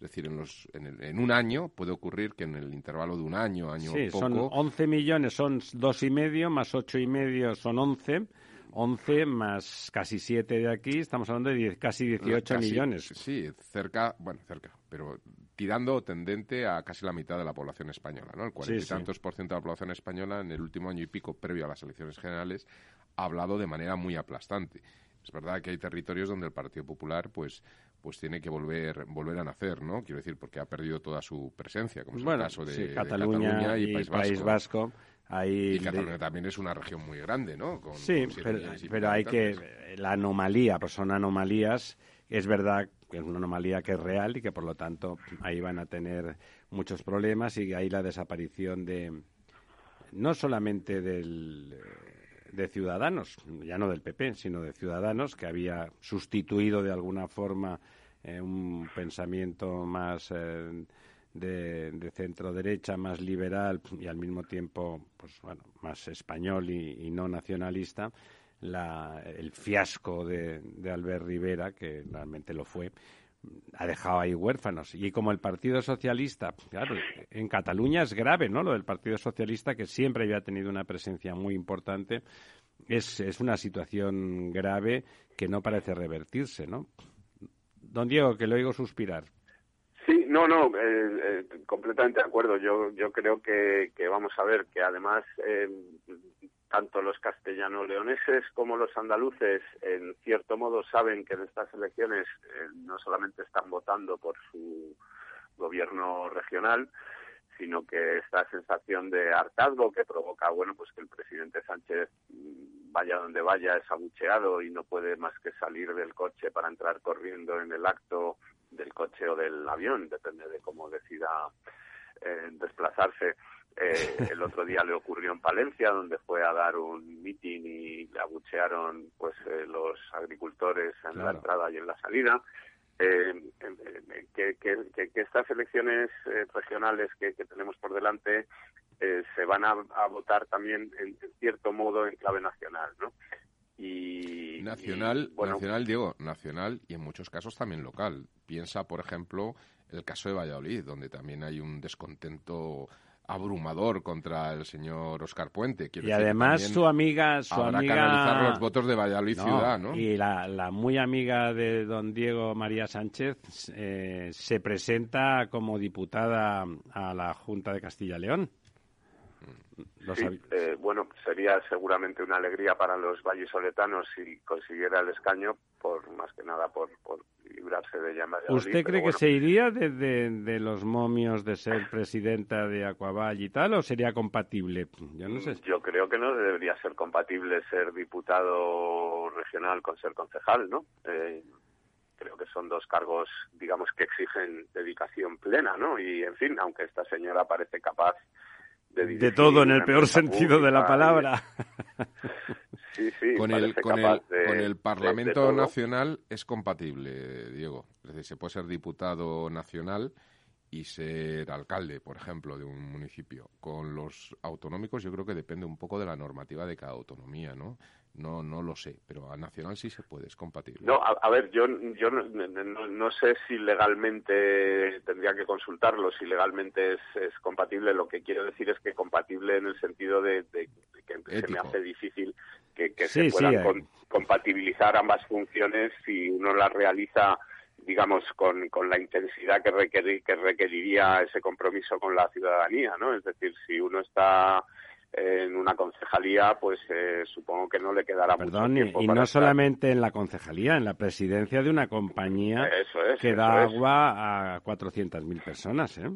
es decir, en, los, en, un año puede ocurrir que en el intervalo de un año, año sí, poco... son 11 millones, son dos y medio, más ocho y medio son 11 11 más casi 7 de aquí, estamos hablando de casi 18 millones. Sí, cerca, bueno, cerca, pero tirando tendente a casi la mitad de la población española, ¿no? El cuarenta y tantos por ciento de la población española en el último año y pico previo a las elecciones generales ha hablado de manera muy aplastante. Es verdad que hay territorios donde el Partido Popular, pues, pues tiene que volver volver a nacer, ¿no? Quiero decir, porque ha perdido toda su presencia, como es el caso de, Cataluña, y, País Vasco y Cataluña también es una región muy grande, ¿no? sí, pero, hay que... La anomalía, pues son anomalías. Es verdad que es una anomalía que es real y que, por lo tanto, ahí van a tener muchos problemas y ahí la desaparición de... No solamente del de Ciudadanos, ya no del PP, sino de Ciudadanos, que había sustituido de alguna forma eh, un pensamiento más eh, de, centro derecha más liberal y al mismo tiempo pues bueno más español y, no nacionalista la, el fiasco de, de, Albert Rivera que realmente lo fue ha dejado ahí huérfanos. Y como el Partido Socialista claro en Cataluña es grave no lo del Partido Socialista que siempre había tenido una presencia muy importante es, es una situación grave que no parece revertirse no don Diego que lo oigo suspirar. Sí, no, no, eh, eh, completamente de acuerdo. Yo, yo creo que, que vamos a ver que además eh, tanto los castellano-leoneses como los andaluces, en cierto modo, saben que en estas elecciones no solamente están votando por su gobierno regional, sino que esta sensación de hartazgo que provoca, bueno, pues que el presidente Sánchez mm, vaya donde vaya es abucheado y no puede más que salir del coche para entrar corriendo en el acto del coche o del avión, depende de cómo decida eh, desplazarse. Eh, el otro día le ocurrió en Palencia, donde fue a dar un mitin y le abuchearon pues eh, los agricultores en la entrada y en la salida. Eh, que, que, que, estas elecciones regionales que, tenemos por delante se van a, votar también en, cierto modo en clave nacional, ¿no? Y, nacional, nacional, Diego, nacional y en muchos casos también local. Piensa, por ejemplo, el caso de Valladolid, donde también hay un descontento abrumador contra el señor Oscar Puente. y además su amiga, su habrá amiga... que analizar los votos de Valladolid ciudad, ¿no? Y la, la, muy amiga de don Diego María Sánchez eh, se presenta como diputada a la Junta de Sí, eh, bueno, sería seguramente una alegría para los vallisoletanos si consiguiera el escaño, por más que nada por, librarse de ella. ¿Usted cree que se iría de, de, los momios de ser presidenta de Aquavall y tal, o sería compatible? Yo no sé. Yo creo que no debería ser compatible ser diputado regional con ser concejal, ¿no? Eh, creo que son dos cargos, digamos, que exigen dedicación plena, ¿no? Y, en fin, aunque esta señora parece capaz de, todo en el peor sentido de la palabra. Sí, sí, con el, con el, con el Parlamento Nacional es compatible, Diego. Es decir, se puede ser diputado nacional y ser alcalde, por ejemplo, de un municipio. Con los autonómicos yo creo que depende un poco de la normativa de cada autonomía, ¿no? No, no lo sé, pero a nacional sí se puede, es compatible. No, a, ver, yo, yo no, sé si legalmente tendría que consultarlo, si legalmente es, es, compatible. Lo que quiero decir es que compatible en el sentido de, que se me hace difícil que, se puedan eh. compatibilizar ambas funciones si uno las realiza digamos, con, con la intensidad que, que requeriría ese compromiso con la ciudadanía, ¿no? Es decir, si uno está en una concejalía, pues eh, supongo que no le quedará Perdón, mucho tiempo y, no solamente en la concejalía, en la presidencia de una compañía que da agua a 400.000 personas, ¿eh?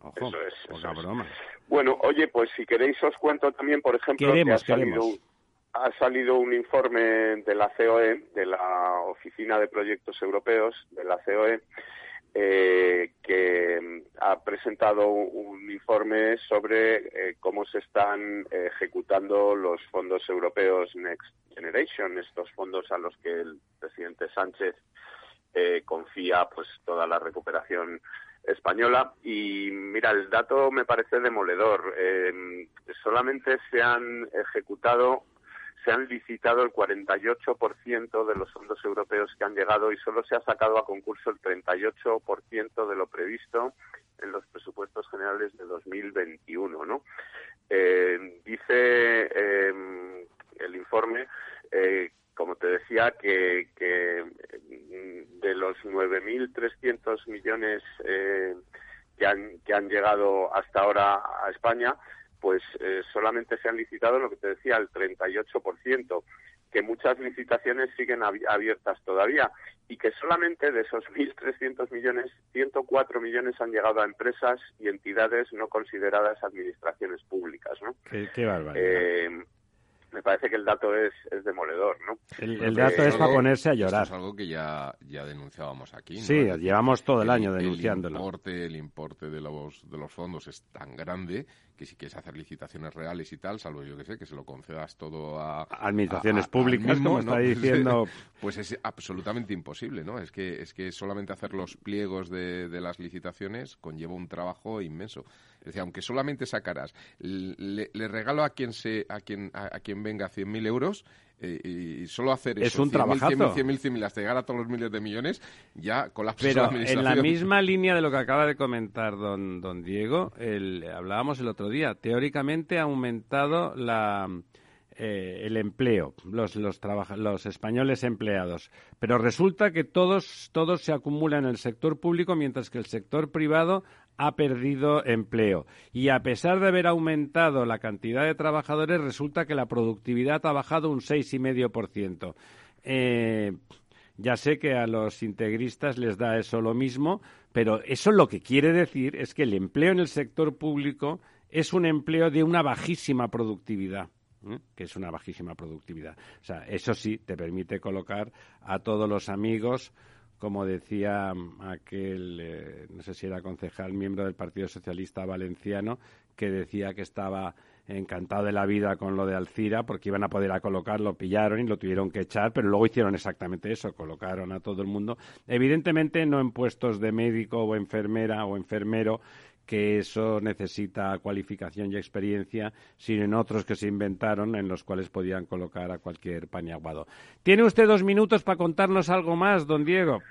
Ojo, poca broma. Bueno, oye, pues si queréis os cuento también, por ejemplo, que ha salido, ha salido un informe de la COE, de la Oficina de Proyectos Europeos, de la COE, eh, que mm, ha presentado un informe sobre eh, cómo se están ejecutando los fondos europeos Next Generation, estos fondos a los que el presidente Sánchez eh, confía pues toda la recuperación española. Y mira el dato me parece demoledor. Solamente se han ejecutado se han licitado el 48% de los fondos europeos que han llegado y solo se ha sacado a concurso el 38% de lo previsto en los presupuestos generales de 2021, ¿no? Eh, dice em, el informe, eh, como te decía, que, mm, de los 9.300 millones eh, que, han, que han llegado hasta ahora a España, pues eh, solamente se han licitado lo que te decía, el 38%, que muchas licitaciones siguen abiertas todavía y que solamente de esos 1.300 millones, 104 millones han llegado a empresas y entidades no consideradas administraciones públicas. ¿no? Qué, qué barbaridad me parece que el dato es, es demoledor, ¿no? El, dato es para ponerse a llorar. es algo que ya, ya denunciábamos aquí. ¿no? Sí, llevamos todo el, año denunciándolo. El importe, el importe de los, de los fondos es tan grande que si quieres hacer licitaciones reales y tal, salvo yo que sé, que se lo concedas todo a... Administraciones públicas, como está diciendo... Pues es absolutamente imposible, ¿no? Es que, es que solamente hacer los pliegos de, de las licitaciones conlleva un trabajo inmenso. Es decir, aunque solamente sacarás, le, regalo a quien, se, a quien, a, quien venga 100.000 euros eh, y solo hacer es eso, un 100.000, 100.000, 100.000, 100.000, hasta llegar a todos los miles de millones, ya colapsa Pero en la misma línea de lo que acaba de comentar don, don Diego, el, hablábamos el otro día, teóricamente ha aumentado la... Eh, el empleo, los, los, los españoles empleados. Pero resulta que todos, todos se acumulan en el sector público, mientras que el sector privado ha perdido empleo. Y a pesar de haber aumentado la cantidad de trabajadores, resulta que la productividad ha bajado un 6,5%. Eh, ya sé que a los integristas les da eso lo mismo, pero eso lo que quiere decir es que el empleo en el sector público es un empleo de una bajísima productividad. ¿eh? que es una bajísima productividad. O sea, eso sí, te permite colocar a todos los amigos como decía aquel, eh, no sé si era concejal, miembro del Partido Socialista Valenciano, que decía que estaba encantado de la vida con lo de Alcira porque iban a poder a colocar, pillaron y lo tuvieron que echar, pero luego hicieron exactamente eso, colocaron a todo el mundo, evidentemente no en puestos de médico o enfermera o enfermero, que eso necesita cualificación y experiencia, sino en otros que se inventaron en los cuales podían colocar a cualquier paniaguado. ¿Tiene usted dos minutos para contarnos algo más, don Diego?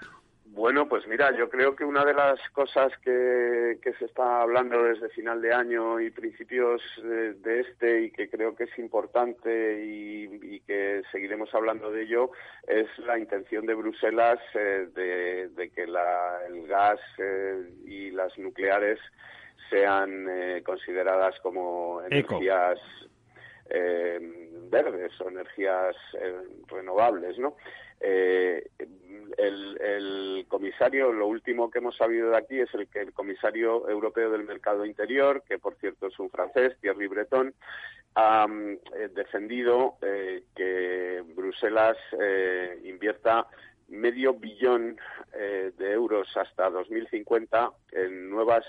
Bueno, pues mira, yo creo que una de las cosas que, se está hablando desde final de año y principios de, este y que creo que es importante y, que seguiremos hablando de ello es la intención de Bruselas eh, de, que el gas eh, y las nucleares sean eh, consideradas como energías verdes o energías renovables, ¿no? Eh, el, comisario, lo último que hemos sabido de aquí es el que el comisario europeo del mercado interior, que por cierto es un francés, Thierry Breton, ha eh, defendido eh, que Bruselas eh, invierta medio billón de euros hasta 2050 en nuevas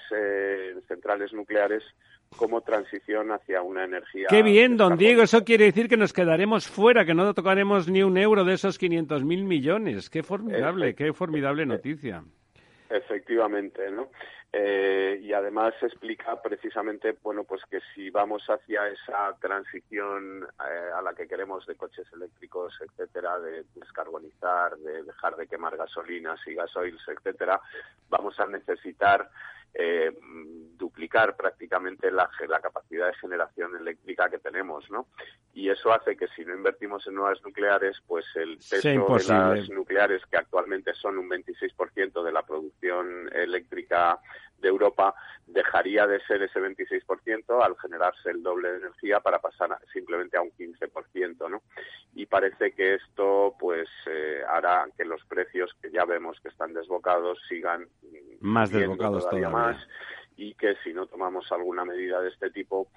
centrales nucleares como transición hacia una energía. Qué bien, don Diego. Eso quiere decir que nos quedaremos fuera, que no tocaremos ni un euro de esos 500.000 mil millones. Qué formidable, qué formidable noticia. Efectivamente, ¿no? Eh, y además explica precisamente, bueno, pues que si vamos hacia esa transición eh, a la que queremos de coches eléctricos, etcétera, de descarbonizar, de dejar de quemar gasolinas y gasoils, etcétera, vamos a necesitar eh, duplicar prácticamente la, capacidad de generación eléctrica que tenemos, ¿no? Y eso hace que si no invertimos en nuevas nucleares, pues el peso de las nucleares, que actualmente son un 26% de la producción eléctrica de Europa dejaría de ser ese 26% al generarse el doble de energía para pasar simplemente a un 15%, ¿no? Y parece que esto pues eh, hará que los precios que ya vemos que están desbocados sigan más desbocados todavía, todavía más y que si no tomamos alguna medida de este tipo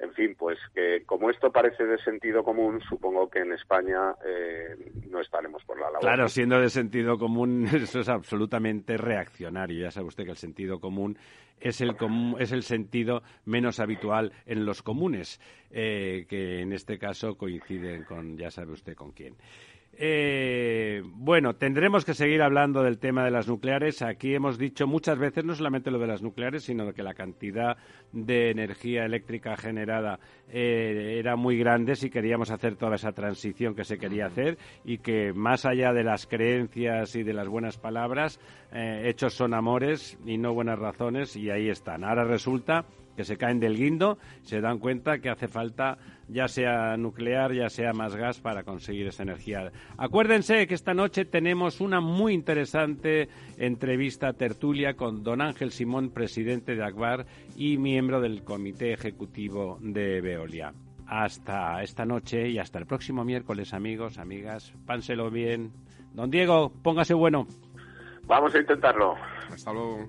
en fin, pues que como esto parece de sentido común, supongo que en España eh, no estaremos por la labor. Claro, siendo de sentido común, eso es absolutamente reaccionario. Ya sabe usted que el sentido común es el, es el sentido menos habitual en los comunes, eh, que en este caso coinciden con, ya sabe usted con quién. Eh, bueno, tendremos que seguir hablando del tema de las nucleares. Aquí hemos dicho muchas veces no solamente lo de las nucleares, sino que la cantidad de energía eléctrica generada eh, era muy grande si queríamos hacer toda esa transición que se quería hacer y que más allá de las creencias y de las buenas palabras, eh, hechos son amores y no buenas razones y ahí están. Ahora resulta que se caen del guindo, se dan cuenta que hace falta ya sea nuclear, ya sea más gas para conseguir esa energía. Acuérdense que esta noche tenemos una muy interesante entrevista tertulia con don Ángel Simón, presidente de Akbar y miembro del comité ejecutivo de Veolia. Hasta esta noche y hasta el próximo miércoles, amigos, amigas. Pánselo bien. Don Diego, póngase bueno. Vamos a intentarlo. Hasta luego.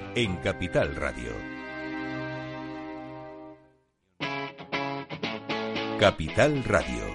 en Capital Radio. Capital Radio.